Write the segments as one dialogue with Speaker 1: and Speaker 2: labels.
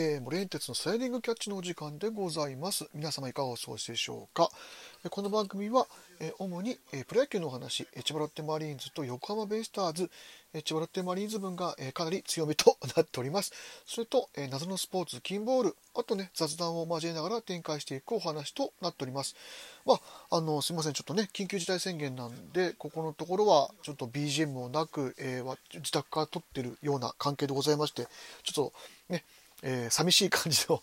Speaker 1: えー、モレンテツのスライディングキャッチのお時間でございます。皆様いかがお過ごしでしょうか？この番組は、えー、主に、えー、プロ野球のお話、千葉ロッテマリーンズと横浜ベイスターズ、え、千葉ロッテマリーンズ分が、えー、かなり強めとなっております。それと、えー、謎のスポーツ、キンボール、あとね、雑談を交えながら展開していくお話となっております。まあ、あの、すいません、ちょっとね、緊急事態宣言なんで、ここのところは、ちょっと BGM もなく、えー、自宅から撮ってるような関係でございまして、ちょっとね、えー、寂しい感じの、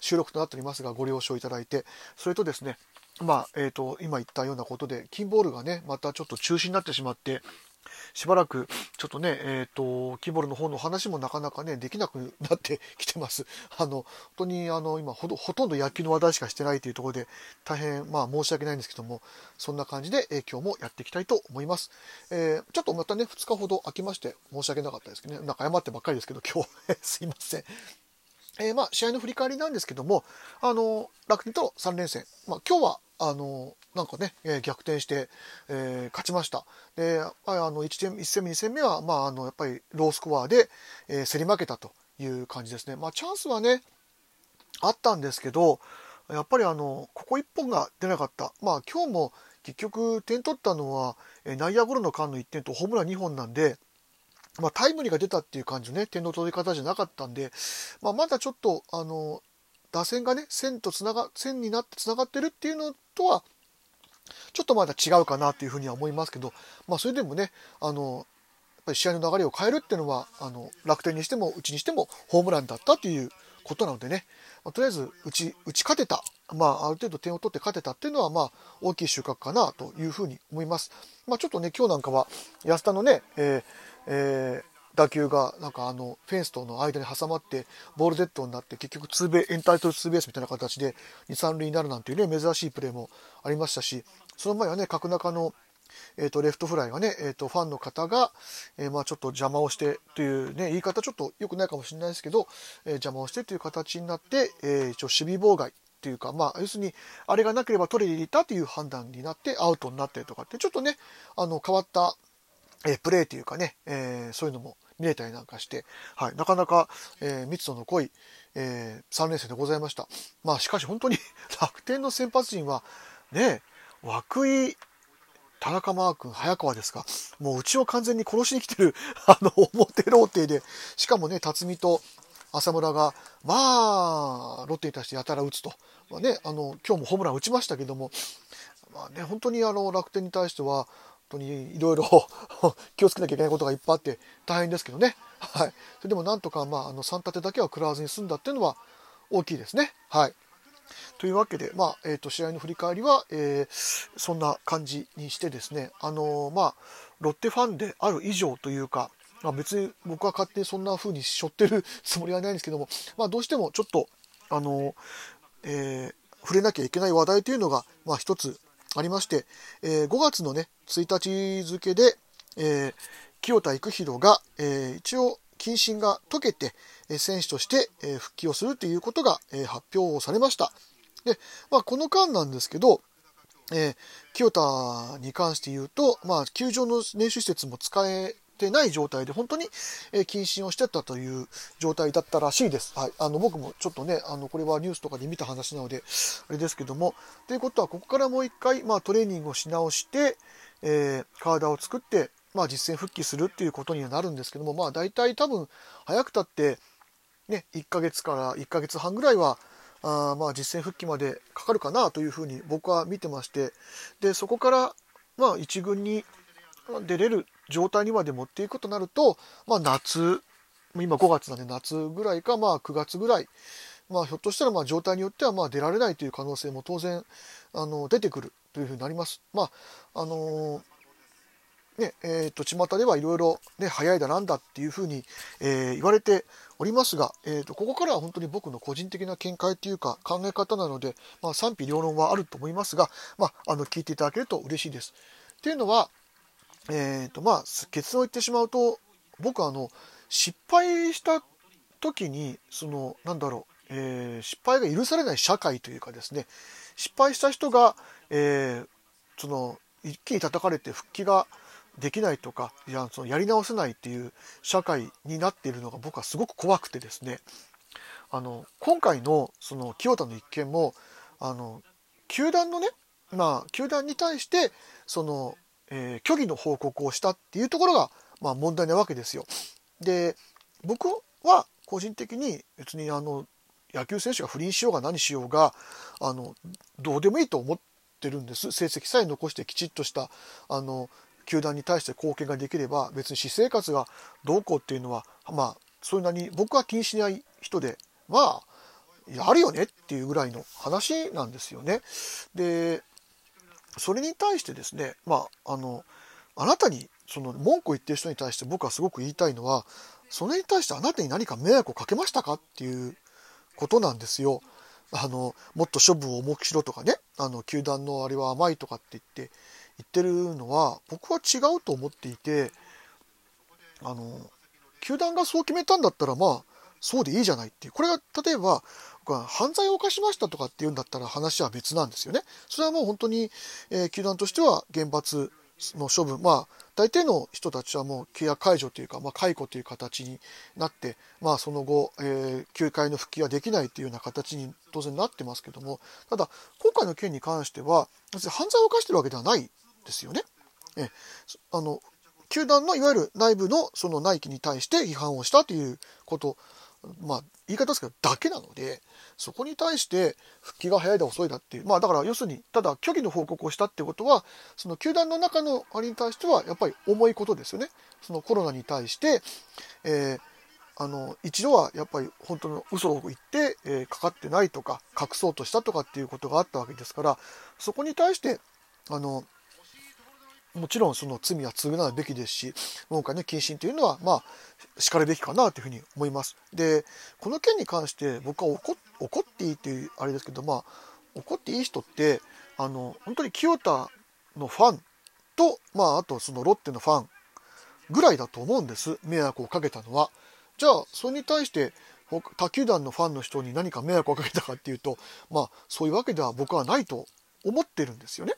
Speaker 1: 収録となっておりますが、ご了承いただいて、それとですね、まあ、えっ、ー、と、今言ったようなことで、キンボールがね、またちょっと中止になってしまって、しばらくちょっとね、えっ、ー、と、キーボールの方の話もなかなかね、できなくなってきてます。あの、本当にあの、今ほとんど野球の話題しかしてないというところで、大変、まあ申し訳ないんですけども、そんな感じで、えー、今日もやっていきたいと思います。えー、ちょっとまたね、2日ほど空きまして、申し訳なかったですけどね、なんか謝ってばっかりですけど、今日 すいません。えー、まあ、試合の振り返りなんですけども、あの、楽天との3連戦、まあ、今日はあの、なんかね、えー、逆転して、えー、勝ちました。で、あの、1, 1戦目、2戦目は、まあ、あの、やっぱりロースコアで、えー、競り負けたという感じですね。まあ、チャンスはね、あったんですけど、やっぱりあの、ここ1本が出なかった。まあ、今日も結局点取ったのは、え内野ゴロの間の1点とホームラン2本なんで、まあ、タイムリーが出たっていう感じのね、点の取り方じゃなかったんで、まあ、まだちょっと、あの、打線がね、線とつなが、線になってつながってるっていうのとは、ちょっとまだ違うかなというふうには思いますけど、まあそれでもね、あの、やっぱり試合の流れを変えるっていうのは、あの、楽天にしても、うちにしてもホームランだったということなのでね、まあ、とりあえず、うち、うち勝てた。まあ、ある程度点を取って勝てたっていうのは、まあ、大きい収穫かなというふうに思います。まあ、ちょっとね、今日なんかは、安田のね、えー、えー打球がなんかあのフェンスとの間に挟まってボールデッドになって結局ツーベエンタイトルツーベースみたいな形で2、3塁になるなんていうね珍しいプレーもありましたしその前はね角中のえーと、レフトフライがね、えーと、ファンの方が、えー、まあ、ちょっと邪魔をしてというね言い方ちょっと良くないかもしれないですけど、えー、邪魔をしてという形になって、えー、一応守備妨害というか、まあ、要するにあれがなければ取り入れたという判断になってアウトになってとかってちょっとねあの変わった、えプレーというかね、えそういうのも見れたりなんかして、はい、なかなか、えー、密度の濃い、えー、3連戦でございました。まあしかし本当に 楽天の先発陣は、ね、涌井、田中マー君、早川ですか。もううちを完全に殺しに来てる、あの、表ローテで、しかもね、辰巳と浅村が、まあ、ロッテに対してやたら打つと。まあね、あの、今日もホームラン打ちましたけども、まあね、本当にあの、楽天に対しては、当にいろいろ 気をつけなきゃいけないことがいっぱいあって大変ですけどね。はい。それでもなんとか、まあ、あの、3立てだけは食らわずに済んだっていうのは大きいですね。はい。というわけで、まあ、えっ、ー、と、試合の振り返りは、えー、そんな感じにしてですね、あのー、まあ、ロッテファンである以上というか、まあ、別に僕は勝手にそんな風に背負ってるつもりはないんですけども、まあ、どうしてもちょっと、あのえー、触れなきゃいけない話題というのが、まあ、一つありまして、えー、5月のね、1日付で、えー、清田育弘が、えー、一応、謹慎が解けて、え選手として、え復帰をするということが、え発表されました。で、まあ、この間なんですけど、えー、清田に関して言うと、まあ、球場の練習施設も使えてない状態で、本当に、えー、謹慎をしてたという状態だったらしいです。はい。あの、僕もちょっとね、あの、これはニュースとかで見た話なので、あれですけども、ということは、ここからもう一回、まあ、トレーニングをし直して、えー、体を作って、まあ、実戦復帰するっていうことにはなるんですけども、まあ、大体多分、早くたって、ね、1ヶ月から1ヶ月半ぐらいは、あまあ、実戦復帰までかかるかなというふうに僕は見てまして、で、そこから、まあ、1軍に出れる状態にまで持っていくとなると、まあ、夏、今5月なんで夏ぐらいか、まあ、9月ぐらい、まあ、ひょっとしたらまあ状態によってはまあ出られないという可能性も当然あの出てくる。というふうになります。まああのー、ねえーと、巷ではいろいろ、ね、早いだなんだっていうふうに、えー、言われておりますが、えーと、ここからは本当に僕の個人的な見解というか考え方なので、まあ、賛否両論はあると思いますが、まあ、あの聞いていただけると嬉しいです。っていうのは、えっ、と、まあ、結論を言ってしまうと、僕はあの、失敗した時に、その、なんだろう、えー、失敗が許されない社会というかですね、失敗した人が、えー、その、一気に叩かれて復帰ができないとか、いや、そのやり直せないっていう社会になっているのが僕はすごく怖くてですね、あの今回のその清田の一件もあの球団のねまあ球団に対してその、えー、虚偽の報告をしたっていうところが、まあ、問題なわけですよ。で僕は個人的に別にあの野球選手が不倫しようが何しようがあのどうでもいいと思っててるんです成績さえ残してきちっとしたあの球団に対して貢献ができれば別に私生活がどうこうっていうのはまあそれなりに僕は気にしない人でまああるよねっていうぐらいの話なんですよね。でそれに対してですねまああのあなたにその文句を言ってる人に対して僕はすごく言いたいのはそれに対してあなたに何か迷惑をかけましたかっていうことなんですよ。あのもっと処分を重くしろとかね。あの球団のあれは甘いとかって言って言ってるのは僕は違うと思っていてあの球団がそう決めたんだったらまあそうでいいじゃないっていう。これが例えば犯罪を犯しましたとかっていうんだったら話は別なんですよね。それはもう本当に、えー、球団としては厳罰の処分。まあ大抵の人たちはもう契約解除というか、まあ、解雇という形になって、まあ、その後、えー、球界の復帰はできないというような形に当然なってますけどもただ今回の件に関しては別に犯罪を犯してるわけではないですよね。えあの球団のいわゆる内部のその内規に対して批判をしたということまあ言い方ですけどだけなのでそこに対して復帰が早いだ遅いだっていうまあだから要するにただ虚偽の報告をしたってことはその球団の中のあれに対してはやっぱり重いことですよね。そのコロナに対して、えー、あの一度はやっぱり本当の嘘を言って、えー、かかってないとか隠そうとしたとかっていうことがあったわけですからそこに対してあのもちろんその罪は償うべきですし文科の謹慎というのはまあしかるべきかなというふうに思います。でこの件に関して僕は怒怒っていいっていうあれですけどまあ怒っていい人ってあの本当に清田のファンとまああとそのロッテのファンぐらいだと思うんです迷惑をかけたのは。じゃあそれに対して他球団のファンの人に何か迷惑をかけたかっていうとまあそういうわけでは僕はないと思ってるんですよね。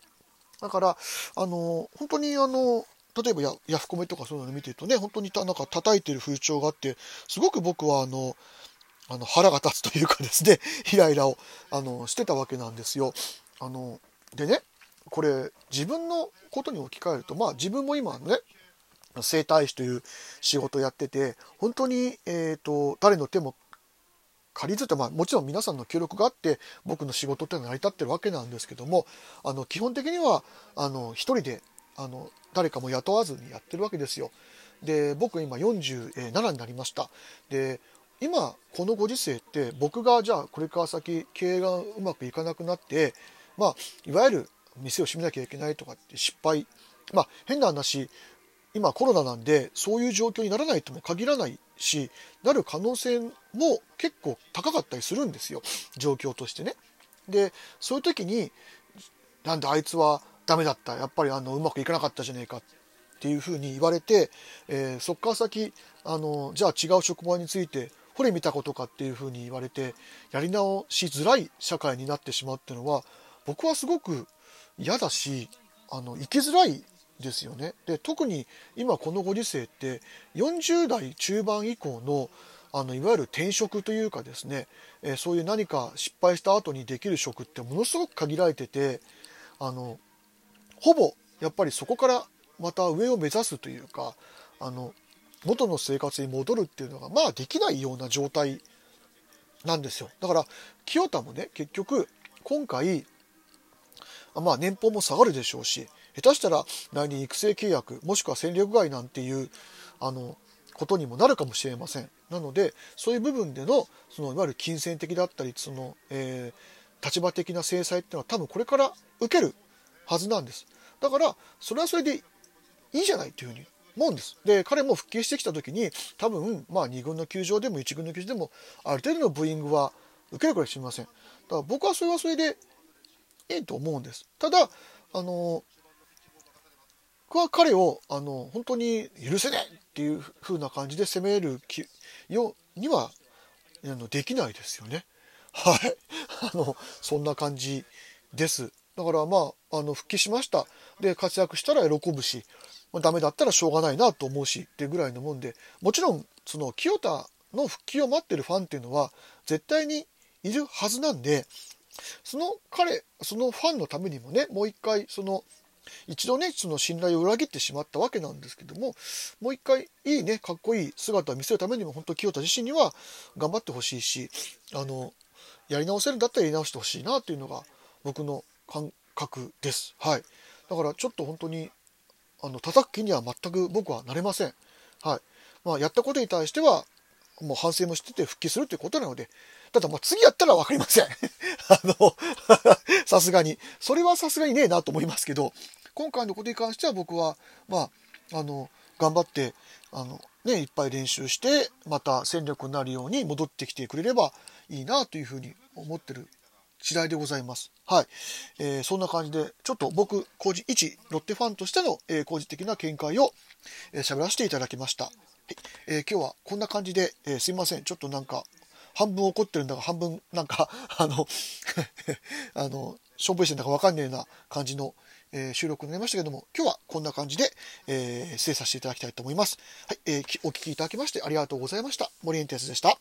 Speaker 1: だから、あの、本当にあの、例えばヤフコメとかそういうの見てるとね、本当にたなんか叩いてる風潮があって、すごく僕はあの、あの腹が立つというかですね、イライラをあのしてたわけなんですよ。あのでね、これ自分のことに置き換えると、まあ自分も今ね、整体師という仕事をやってて、本当に、えーと誰の手も借りずって、まあ、もちろん皆さんの協力があって僕の仕事っていうのは成り立ってるわけなんですけどもあの基本的にはあの一人であの誰かも雇わずにやってるわけですよ。で僕今47になりました。で今このご時世って僕がじゃあこれから先経営がうまくいかなくなってまあいわゆる店を閉めなきゃいけないとかって失敗まあ変な話今コロナなんでそういう状況にならないとも限らないしなる可能性も結構高かったりするんですよ状況としてね。でそういう時になんであいつはダメだった？やっぱりあのうまくいかなかったじゃねえかっていうふうに言われて、えー、そっから先あのじゃあ違う職場についてほれ見たことかっていうふうに言われてやり直しづらい社会になってしまうっていうのは僕はすごく嫌だしあの生きづらいですよね。で特に今このご時世って40代中盤以降のあのいわゆる転職というかですね、えー、そういう何か失敗した後にできる職ってものすごく限られててあのほぼやっぱりそこからまた上を目指すというかあの元の生活に戻るっていうのがまあできないような状態なんですよだから清田もね結局今回まあ年俸も下がるでしょうし下手したら来年育成契約もしくは戦力外なんていうあのことにもなるかもしれません。なのでそういう部分でのそのいわゆる金銭的だったりその、えー、立場的な制裁っていうのは多分これから受けるはずなんです。だからそれはそれでいいじゃないというふうに思うんです。で彼も復帰してきた時に多分まあ2軍の球場でも1軍の球場でもある程度のブーイングは受けるかもしれません。だから僕はそれはそれでいいと思うんです。ただあの僕は彼をあの本当に許せねえっていう風な感じで攻めるようにはあのできないですよね。はい。あの、そんな感じです。だからまあ、あの、復帰しました。で、活躍したら喜ぶし、まあ、ダメだったらしょうがないなと思うしってぐらいのもんで、もちろん、その清田の復帰を待ってるファンっていうのは絶対にいるはずなんで、その彼、そのファンのためにもね、もう一回、その、一度ね、その信頼を裏切ってしまったわけなんですけども、もう一回いいね、かっこいい姿を見せるためにも、本当清田自身には頑張ってほしいし、あの、やり直せるんだったらやり直してほしいなっていうのが僕の感覚です。はい。だからちょっと本当に、あの、叩く気には全く僕はなれません。はい。まあ、やったことに対しては、もう反省もしてて復帰するっていうことなので、ただまあ次やったら分かりません。あの、さすがに。それはさすがにねえなと思いますけど、今回のことに関しては僕は、まあ、あの、頑張って、あの、ね、いっぱい練習して、また戦力になるように戻ってきてくれればいいなというふうに思ってる次第でございます。はい。えー、そんな感じで、ちょっと僕、個人、一ロッテファンとしての、えー、個人的な見解を、えー、らせていただきました。はい。えー、今日はこんな感じで、えー、すいません。ちょっとなんか、半分怒ってるんだか、半分なんかあの あの、しょんぼりしてんだかわかんねえな感じの、えー、収録になりましたけども、今日はこんな感じで、えー、失礼させていただきたいと思います。はい、えー、お聴きいただきましてありがとうございました。森エンテスでした。